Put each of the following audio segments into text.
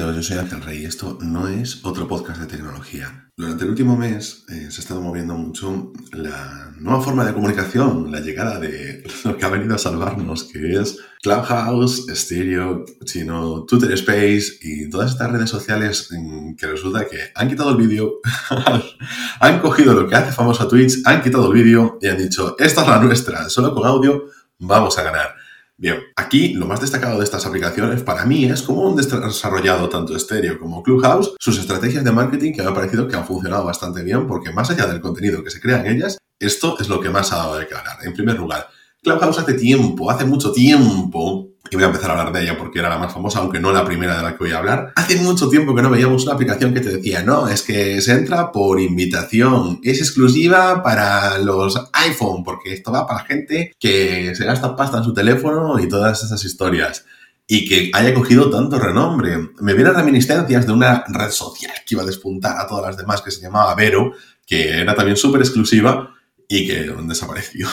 Bienvenidos, yo soy Ángel Rey y esto no es otro podcast de tecnología. Durante el último mes eh, se ha estado moviendo mucho la nueva forma de comunicación, la llegada de lo que ha venido a salvarnos, que es Clubhouse, Stereo, sino Twitter Space y todas estas redes sociales mm, que resulta que han quitado el vídeo, han cogido lo que hace famoso a Twitch, han quitado el vídeo y han dicho, esta es la nuestra, solo con audio vamos a ganar. Bien, aquí lo más destacado de estas aplicaciones para mí es cómo han desarrollado tanto Stereo como Clubhouse sus estrategias de marketing que me ha parecido que han funcionado bastante bien porque más allá del contenido que se crea en ellas, esto es lo que más ha dado de cara. En primer lugar, Clubhouse hace tiempo, hace mucho tiempo, y voy a empezar a hablar de ella porque era la más famosa, aunque no la primera de la que voy a hablar. Hace mucho tiempo que no veíamos una aplicación que te decía, no, es que se entra por invitación, es exclusiva para los iPhone, porque esto va para gente que se gasta pasta en su teléfono y todas esas historias. Y que haya cogido tanto renombre. Me vienen reminiscencias de una red social que iba a despuntar a todas las demás que se llamaba Vero, que era también súper exclusiva y que desapareció.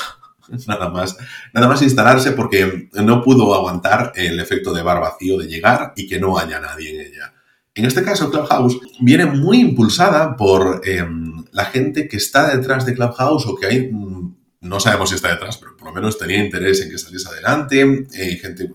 Nada más, nada más instalarse porque no pudo aguantar el efecto de bar vacío de llegar y que no haya nadie en ella. En este caso, Clubhouse viene muy impulsada por em, la gente que está detrás de Clubhouse o que hay, mm, no sabemos si está detrás, pero por lo menos tenía interés en que saliese adelante. Gente,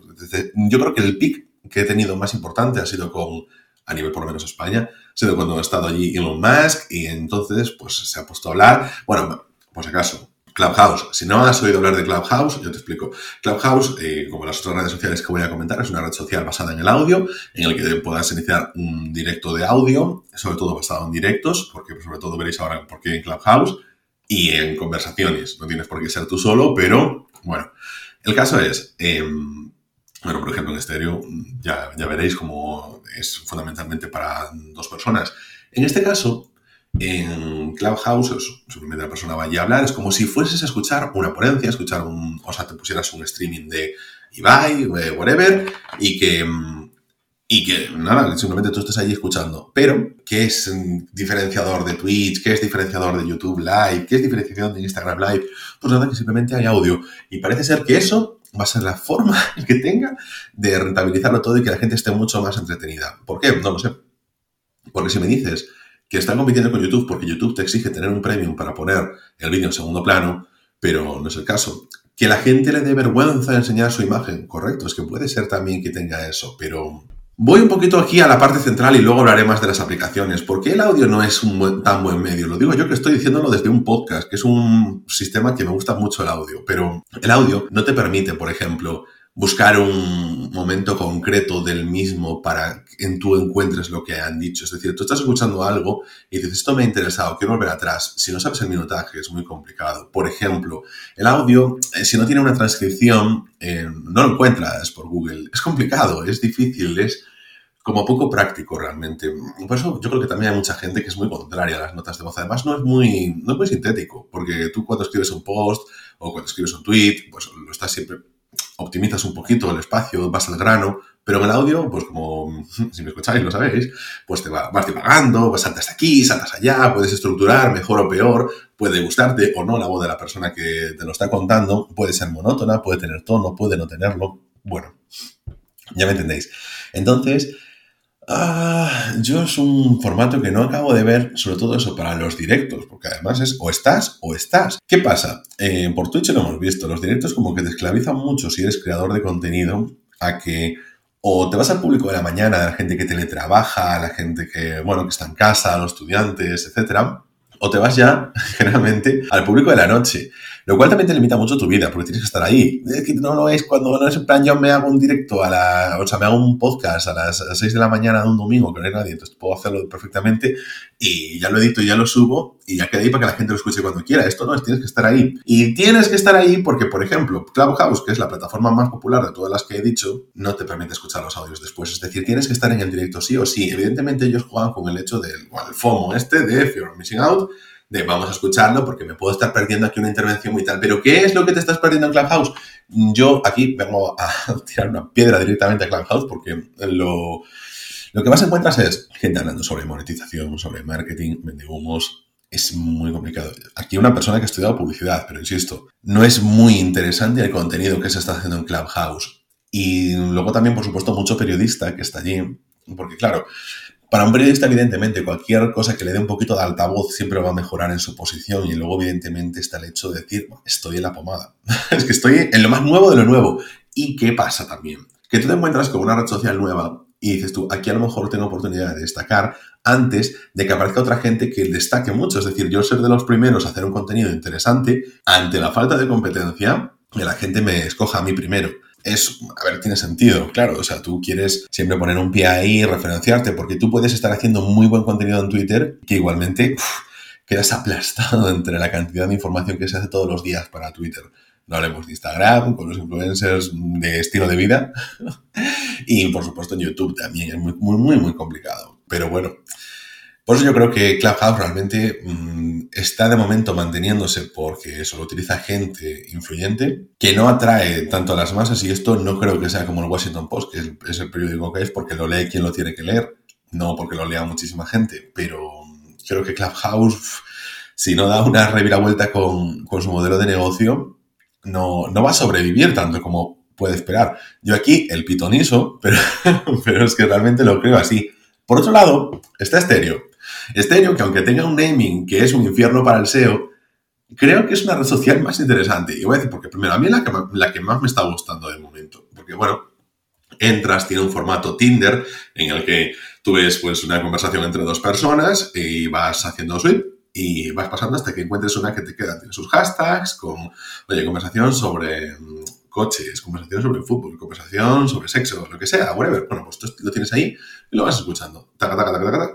yo creo que el pic que he tenido más importante ha sido con, a nivel por lo menos España, ha sido cuando ha estado allí Elon Musk y entonces pues se ha puesto a hablar. Bueno, si acaso, Clubhouse. Si no has oído hablar de Clubhouse, yo te explico. Clubhouse, eh, como las otras redes sociales que voy a comentar, es una red social basada en el audio, en el que puedas iniciar un directo de audio, sobre todo basado en directos, porque sobre todo veréis ahora por qué en Clubhouse, y en conversaciones. No tienes por qué ser tú solo, pero bueno. El caso es, em, bueno, por ejemplo, en estéreo ya, ya veréis cómo es fundamentalmente para dos personas. En este caso, en Clubhouse, simplemente la persona vaya a hablar, es como si fueses a escuchar una ponencia, escuchar un, o sea, te pusieras un streaming de Ibai, whatever, y que, y que, nada, simplemente tú estés allí escuchando. Pero, ¿qué es diferenciador de Twitch? ¿Qué es diferenciador de YouTube Live? ¿Qué es diferenciación de Instagram Live? Pues nada, que simplemente hay audio. Y parece ser que eso va a ser la forma que tenga de rentabilizarlo todo y que la gente esté mucho más entretenida. ¿Por qué? No lo sé. Porque si me dices, que están compitiendo con YouTube porque YouTube te exige tener un premium para poner el vídeo en segundo plano, pero no es el caso. Que la gente le dé vergüenza enseñar su imagen, correcto, es que puede ser también que tenga eso, pero voy un poquito aquí a la parte central y luego hablaré más de las aplicaciones. ¿Por qué el audio no es un tan buen medio? Lo digo yo que estoy diciéndolo desde un podcast, que es un sistema que me gusta mucho el audio, pero el audio no te permite, por ejemplo, buscar un momento concreto del mismo para que tú encuentres lo que han dicho. Es decir, tú estás escuchando algo y dices, esto me ha interesado, quiero volver atrás. Si no sabes el minutaje, es muy complicado. Por ejemplo, el audio, eh, si no tiene una transcripción, eh, no lo encuentras por Google. Es complicado, es difícil, es como poco práctico realmente. Por eso yo creo que también hay mucha gente que es muy contraria a las notas de voz. Además, no es muy, no es muy sintético, porque tú cuando escribes un post o cuando escribes un tweet, pues lo estás siempre optimizas un poquito el espacio, vas al grano, pero en el audio, pues como si me escucháis, lo sabéis, pues te va, vas divagando, vas saltas aquí, saltas allá, puedes estructurar mejor o peor, puede gustarte o no la voz de la persona que te lo está contando, puede ser monótona, puede tener tono, puede no tenerlo. Bueno, ya me entendéis. Entonces, Ah, yo es un formato que no acabo de ver, sobre todo eso para los directos, porque además es o estás o estás. ¿Qué pasa? Eh, por Twitch lo hemos visto, los directos como que te esclavizan mucho si eres creador de contenido a que o te vas al público de la mañana, a la gente que teletrabaja, a la gente que, bueno, que está en casa, a los estudiantes, etcétera, o te vas ya, generalmente, al público de la noche. Lo cual también te limita mucho tu vida, porque tienes que estar ahí. Es que no lo es cuando no es en plan, yo me hago un directo a la, o sea, me hago un podcast a las 6 de la mañana de un domingo que no hay nadie, entonces puedo hacerlo perfectamente y ya lo edito y ya lo subo y ya queda ahí para que la gente lo escuche cuando quiera. Esto no es, tienes que estar ahí. Y tienes que estar ahí porque, por ejemplo, Clubhouse, que es la plataforma más popular de todas las que he dicho, no te permite escuchar los audios después. Es decir, tienes que estar en el directo sí o sí. Evidentemente ellos juegan con el hecho del FOMO este de Fear of Missing Out, vamos a escucharlo porque me puedo estar perdiendo aquí una intervención muy tal. Pero ¿qué es lo que te estás perdiendo en Clubhouse? Yo aquí vengo a tirar una piedra directamente a Clubhouse porque lo, lo que más encuentras es gente hablando sobre monetización, sobre marketing, vende humos. Es muy complicado. Aquí una persona que ha estudiado publicidad, pero insisto, no es muy interesante el contenido que se está haciendo en Clubhouse. Y luego también, por supuesto, mucho periodista que está allí Porque claro, para un periodista, evidentemente, cualquier cosa que le dé un poquito de altavoz siempre va a mejorar en su posición y luego, evidentemente, está el hecho de decir, estoy en la pomada. es que estoy en lo más nuevo de lo nuevo. ¿Y qué pasa también? Que tú te encuentras con una red social nueva y dices tú, aquí a lo mejor tengo oportunidad de destacar antes de que aparezca otra gente que destaque mucho. Es decir, yo ser de los primeros a hacer un contenido interesante ante la falta de competencia, que la gente me escoja a mí primero es, a ver, tiene sentido, claro, o sea, tú quieres siempre poner un pie ahí, referenciarte, porque tú puedes estar haciendo muy buen contenido en Twitter que igualmente quedas aplastado entre la cantidad de información que se hace todos los días para Twitter. No hablemos de Instagram, con los influencers de estilo de vida. y por supuesto en YouTube también es muy, muy, muy, muy complicado. Pero bueno, por eso yo creo que Clubhouse realmente mm, está de momento manteniéndose porque solo utiliza gente influyente que no atrae tanto a las masas y esto no creo que sea como el Washington Post, que es, el periódico que es porque lo lee quien lo tiene que leer, no porque lo lea muchísima gente, pero creo que Clubhouse, si no da una reviravuelta con, con su modelo de negocio, no, no va a sobrevivir tanto como puede esperar. Yo aquí el pitonizo, pero, pero es que realmente lo creo así. Por otro lado, está estéreo. Estéreo, que aunque tenga un naming que es un infierno para el SEO, creo que es una red social más interesante. Y voy a decir, porque primero, a mí la que, la que más me está gustando de momento. Porque, bueno, entras, tiene un formato Tinder en el que tú ves pues, una conversación entre dos personas y vas haciendo sweep y vas pasando hasta que encuentres una que te queda. Tiene sus hashtags con, oye, conversación sobre mm, coches, conversación sobre fútbol, conversación sobre sexo, lo que sea, whatever. Bueno, pues tú lo tienes ahí y lo vas escuchando.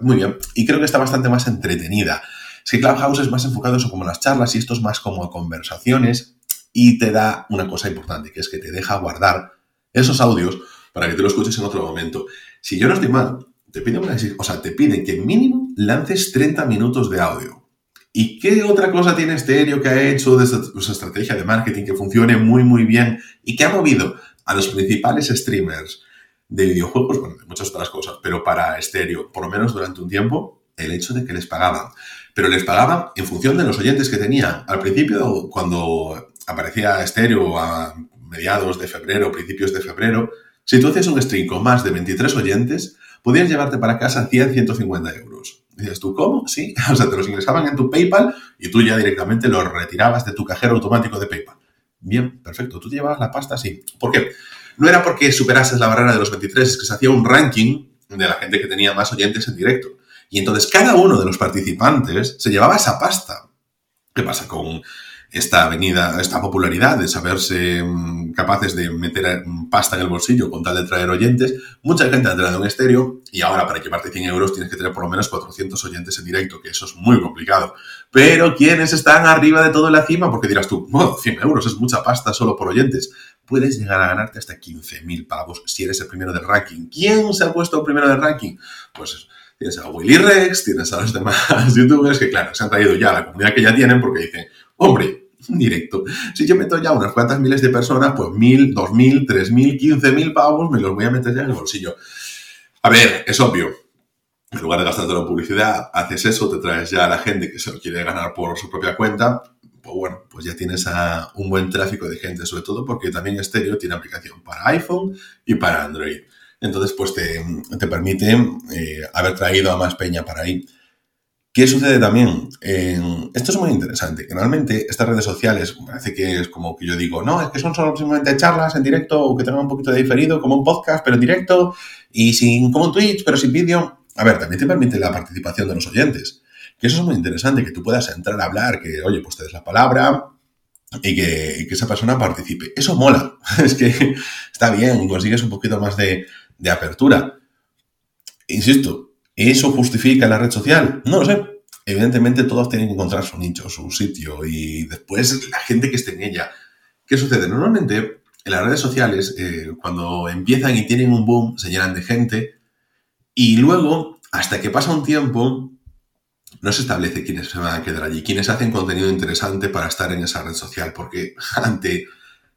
Muy bien. Y creo que está bastante más entretenida. Es que Clubhouse es más enfocado eso como las charlas y esto es más como conversaciones y te da una cosa importante, que es que te deja guardar esos audios para que te los escuches en otro momento. Si yo no estoy mal, te pide una, o sea, te pide que mínimo lances 30 minutos de audio. ¿Y qué otra cosa tiene Stereo que ha hecho de su estrategia de marketing que funcione muy, muy bien y que ha movido a los principales streamers de videojuegos, bueno, de muchas otras cosas, pero para Stereo, por lo menos durante un tiempo, el hecho de que les pagaban. Pero les pagaban en función de los oyentes que tenían. Al principio, cuando aparecía Stereo a mediados de febrero, principios de febrero, si tú hacías un stream con más de 23 oyentes, podías llevarte para casa 100, 150 euros dices tú, ¿cómo? Sí, o sea, te los ingresaban en tu PayPal y tú ya directamente los retirabas de tu cajero automático de PayPal. Bien, perfecto, tú te llevabas la pasta así. ¿Por qué? No era porque superases la barrera de los 23, es que se hacía un ranking de la gente que tenía más oyentes en directo. Y entonces cada uno de los participantes se llevaba esa pasta. ¿Qué pasa con esta avenida, esta popularidad de saberse mm, capaces de meter mm, pasta en el bolsillo con tal de traer oyentes, mucha gente ha entrado en estéreo y ahora para llevarte 100 euros tienes que tener por lo menos 400 oyentes en directo, que eso es muy complicado. Pero ¿quiénes están arriba de todo en la cima? Porque dirás tú, bueno, 100 euros es mucha pasta solo por oyentes. Puedes llegar a ganarte hasta 15.000 pavos si eres el primero del ranking. ¿Quién se ha puesto primero del ranking? Pues tienes a Willy Rex, tienes a los demás youtubers que, claro, se han traído ya la comunidad que ya tienen porque dicen, hombre, directo. Si yo meto ya unas cuantas miles de personas, pues mil, dos mil, tres mil, quince mil pavos me los voy a meter ya en el bolsillo. A ver, es obvio. En lugar de gastarte en publicidad, haces eso, te traes ya a la gente que se lo quiere ganar por su propia cuenta. Pues bueno, pues ya tienes un buen tráfico de gente, sobre todo porque también Stereo tiene aplicación para iPhone y para Android. Entonces, pues te, te permite eh, haber traído a más peña para ahí. ¿Qué sucede también? esto es muy interesante, que normalmente estas redes sociales, parece que es como que yo digo, no, es que son solo simplemente charlas en directo o que tengan un poquito de diferido, como un podcast, pero en directo y sin, como un Twitch, pero sin vídeo. A ver, también te permite la participación de los oyentes, que eso es muy interesante, que tú puedas entrar a hablar, que, oye, pues te des la palabra, y que, que, esa persona participe. Eso mola. Es que está bien, consigues un poquito más de, de apertura. Insisto, ¿Eso justifica la red social? No lo sé. Evidentemente todos tienen que encontrar su nicho, su sitio y después la gente que esté en ella. ¿Qué sucede? Normalmente en las redes sociales, eh, cuando empiezan y tienen un boom, se llenan de gente y luego, hasta que pasa un tiempo, no se establece quiénes se van a quedar allí, quiénes hacen contenido interesante para estar en esa red social, porque ante,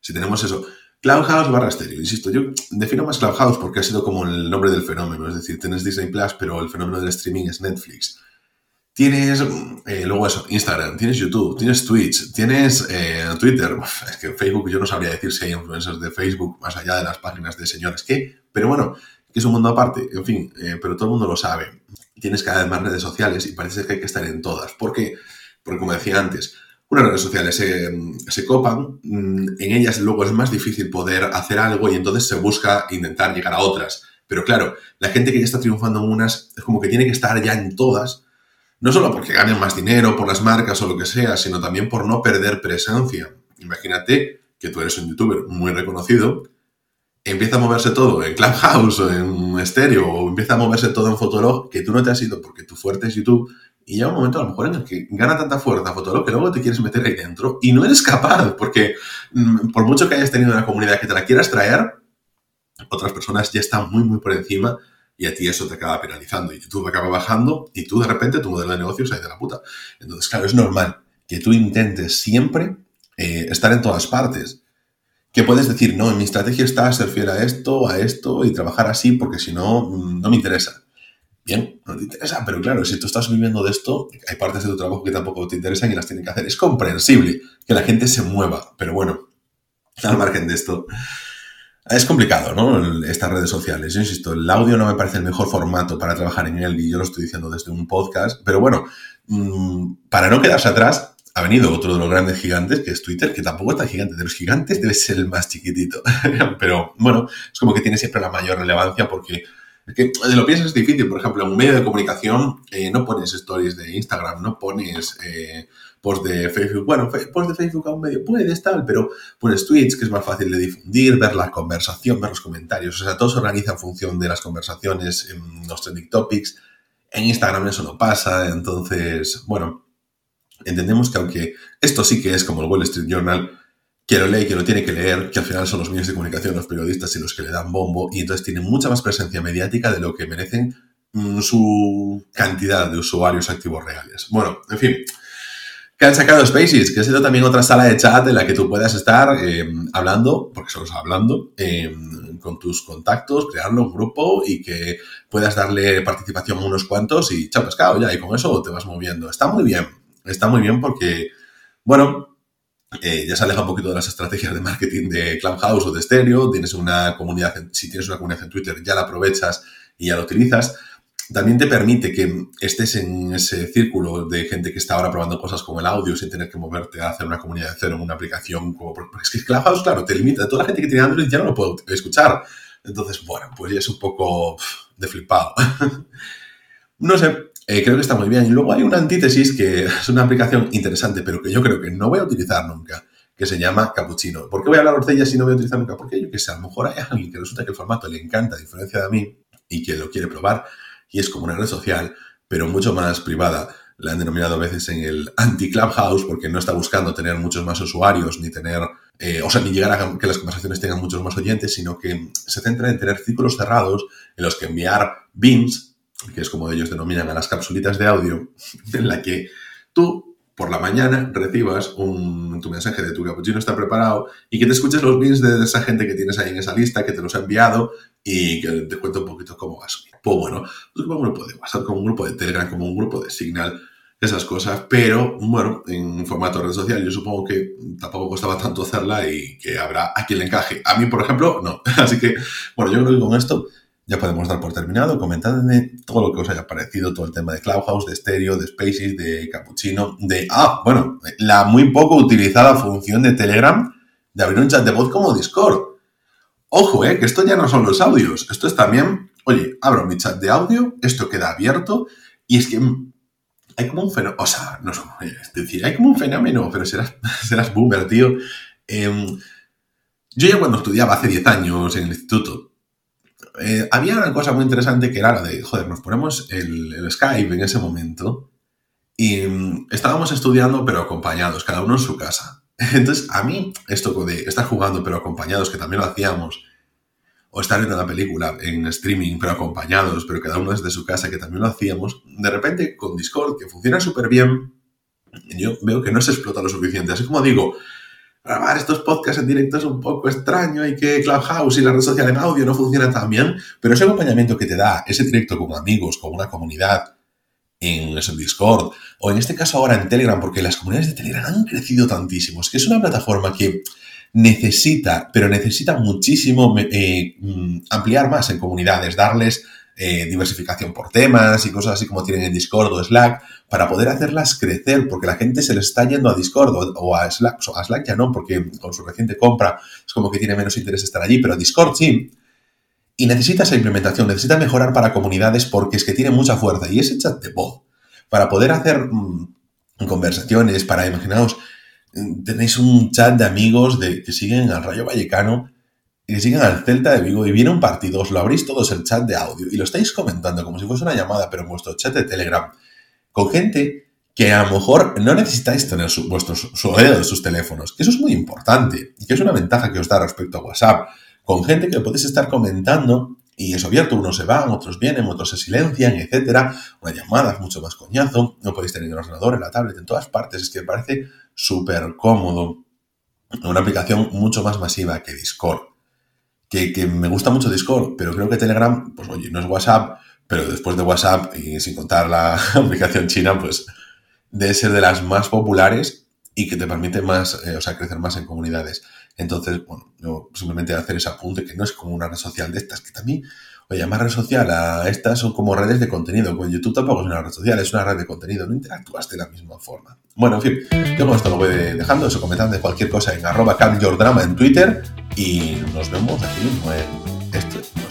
si tenemos eso, Clubhouse barra estéreo. Insisto, yo defino más Clubhouse porque ha sido como el nombre del fenómeno. Es decir, tienes Disney Plus, pero el fenómeno del streaming es Netflix. Tienes, eh, luego eso, Instagram, tienes YouTube, tienes Twitch, tienes eh, Twitter. Es que Facebook yo no sabría decir si hay influencers de Facebook más allá de las páginas de señores que. Pero bueno, que es un mundo aparte, en fin, eh, pero todo el mundo lo sabe. Tienes cada vez más redes sociales y parece que hay que estar en todas. ¿Por qué? Porque como decía antes, unas redes sociales se, copan, mm, en ellas luego es más difícil poder hacer algo y entonces se busca intentar llegar a otras. Pero claro, la gente que ya está triunfando en unas es como que tiene que estar ya en todas, no solo porque ganen más dinero, por las marcas o lo que sea, sino también por no perder presencia. Imagínate que tú eres un youtuber muy reconocido, empieza a moverse todo en Clubhouse o en Stereo o empieza a moverse todo en Fotolog, que tú no te has ido porque tu fuerte es YouTube y llega un momento a lo mejor en el que gana tanta fuerza Fotolog que luego te quieres meter ahí dentro y no eres capaz, porque mm, por mucho que hayas tenido una comunidad que te la quieras traer, otras personas ya están muy, muy por encima y a ti eso te acaba penalizando y YouTube acaba bajando y tú de repente tu modelo de negocio se de la puta. Entonces, claro, es normal que tú intentes siempre eh, estar en todas partes. Que puedes decir, no, mi estrategia está ser fiel a esto, a esto y trabajar así porque si no, mm, no me interesa. Bien, no te interesa, pero claro, si tú estás viviendo de esto, hay partes de tu trabajo que tampoco te interesan y las tienen que hacer. Es comprensible que la gente se mueva, pero bueno, al margen de esto, es complicado, ¿no? Estas redes sociales. Yo insisto, el audio no me parece el mejor formato para trabajar en él y yo lo estoy diciendo desde un podcast, pero bueno, mm, para no quedarse atrás, ha venido otro de los grandes gigantes, que es Twitter, que tampoco es tan gigante. De los gigantes debe ser el más chiquitito. pero bueno, es como que tiene siempre la mayor relevancia porque es que de lo piensas es difícil. Por ejemplo, en un medio de comunicación eh, no pones stories de Instagram, no pones eh, post de Facebook. Bueno, post de Facebook a un medio puedes tal, pero pones tweets que es más fácil de difundir, ver la conversación, ver los comentarios. O sea, todo se organiza en función de las conversaciones en los trending topics. En Instagram eso no pasa, entonces, bueno, entendemos que aunque esto sí que es como el Wall Street Journal, que lo lee, que lo tiene que leer, que al final son los medios de comunicación, los periodistas y los que le dan bombo, y entonces tienen mucha más presencia mediática de lo que merecen mm, su cantidad de usuarios activos reales. Bueno, en fin, que han sacado Spaces, que ha sido también otra sala de chat en la que tú puedas estar eh, hablando, porque solo hablando, eh, con tus contactos, crearlo un grupo y que puedas darle participación a unos cuantos y chao pescado ya, y con eso te vas moviendo. Está muy bien, está muy bien porque, bueno, eh, ya se aleja un poquito de las estrategias de marketing de Clubhouse o de Stereo. Tienes una comunidad, si tienes una comunidad en Twitter, ya la aprovechas y ya la utilizas. También te permite que estés en ese círculo de gente que está ahora probando cosas como el audio sin tener que moverte a hacer una comunidad de cero en una aplicación. Porque es que Clubhouse, claro, te limita. Toda la gente que tiene Android ya no lo puede escuchar. Entonces, bueno, pues ya es un poco de flipado. no sé, eh, creo que está muy bien. Y luego hay una antítesis que es una aplicación interesante, pero que yo creo que no voy a utilizar nunca, que se llama Cappuccino. ¿Por qué voy a hablar de ella si no voy a utilizar nunca? Porque yo que sé, a lo mejor hay alguien que resulta que el formato le encanta, a diferencia de mí, y que lo quiere probar, y es como una red social, pero mucho más privada. La han denominado a veces en el anti-Clubhouse porque no está buscando tener muchos más usuarios, ni tener, eh, o sea, ni llegar a que las conversaciones tengan muchos más oyentes, sino que se centra en tener círculos cerrados en los que enviar beams que es como ellos denominan a las capsulitas de audio, en la que tú por la mañana recibas un, tu mensaje de tu cappuccino está preparado y que te escuches los bins de esa gente que tienes ahí en esa lista, que te los ha enviado y que te cuente un poquito cómo vas. Pues bueno, pues como un grupo de WhatsApp, como un grupo de Telegram, como un grupo de Signal, esas cosas, pero bueno, en formato red social yo supongo que tampoco costaba tanto hacerla y que habrá a quien le encaje. A mí, por ejemplo, no. Así que, bueno, yo creo que con esto ya podemos dar por terminado. Comentadme todo lo que os haya parecido, todo el tema de Clubhouse, de Stereo, de Spaces, de Cappuccino, de... Ah, bueno, la muy poco utilizada función de Telegram de abrir un chat de voz como Discord. Ojo, eh, que esto ya no son los audios, esto es también, oye, abro mi chat de audio, esto queda abierto y es que hay como un fenómeno, o sea, no es decir, hay como un fenómeno, pero serás, serás boomer, tío. Em, yo ya cuando estudiaba hace 10 años en el instituto, eh, había una cosa muy interesante que era la de, joder, nos ponemos el, Skype en ese momento y mm, estábamos estudiando pero acompañados, cada uno en su casa. Entonces, a mí, esto de estar jugando pero acompañados, que también lo hacíamos, o estar viendo la película en streaming pero acompañados, pero cada uno desde su casa, que también lo hacíamos, de repente con Discord, que funciona súper bien, yo veo que no se explota lo suficiente. Así como digo, grabar estos podcasts en directo es un poco extraño y que Clubhouse y la red social en audio no funcionan tan bien, pero ese acompañamiento que te da ese directo con amigos, con una comunidad, en Discord, o en este caso ahora en Telegram, porque las comunidades de Telegram han crecido tantísimo. Es que es una plataforma que necesita, pero necesita muchísimo eh, mm, ampliar más en comunidades, darles eh, diversificación por temas y cosas así como tienen en Discord o Slack, para poder hacerlas crecer, porque la gente se le está yendo a Discord o, a Slack, a Slack ya no, porque con su reciente compra es como que tiene menos interés estar allí, pero Discord sí. Y necesita esa implementación, necesita mejorar para comunidades porque es que tiene mucha fuerza. Y ese chat de voz, para poder hacer mm, conversaciones, para imaginaos, mm, tenéis un chat de amigos de, que siguen al Rayo Vallecano y que siguen al Celta de Vigo y viene un partido, os lo abrís todos el chat de audio y lo estáis comentando como si fuese una llamada, pero en vuestro chat de Telegram, con gente que a lo mejor no necesitáis tener su, vuestros su de sus teléfonos, que eso es muy importante y que es una ventaja que os da respecto a WhatsApp, con gente que podéis estar comentando y es abierto, unos se van, otros vienen, otros se silencian, etcétera. Una llamada es mucho más coñazo, no podéis tener el ordenador, en la tablet, en todas partes, es que me parece súper cómodo. Una aplicación mucho más masiva que Discord que, me gusta mucho Discord, pero creo que Telegram, pues oye, no es WhatsApp, pero después de WhatsApp y sin contar la aplicación china, pues debe ser de las más populares y que te permite más, eh, o sea, crecer más en comunidades. Entonces, bueno, yo simplemente hacer ese apunte que no es como una red social de estas, que también, oye, más red social a estas son como redes de contenido. Pues YouTube tampoco es una red social, es una red de contenido, no interactúas de la misma forma. Bueno, en fin, yo con esto lo voy dejando, eso comentando de cualquier cosa en arroba drama en Twitter y nos vemos aquí mismo en este, otro podcast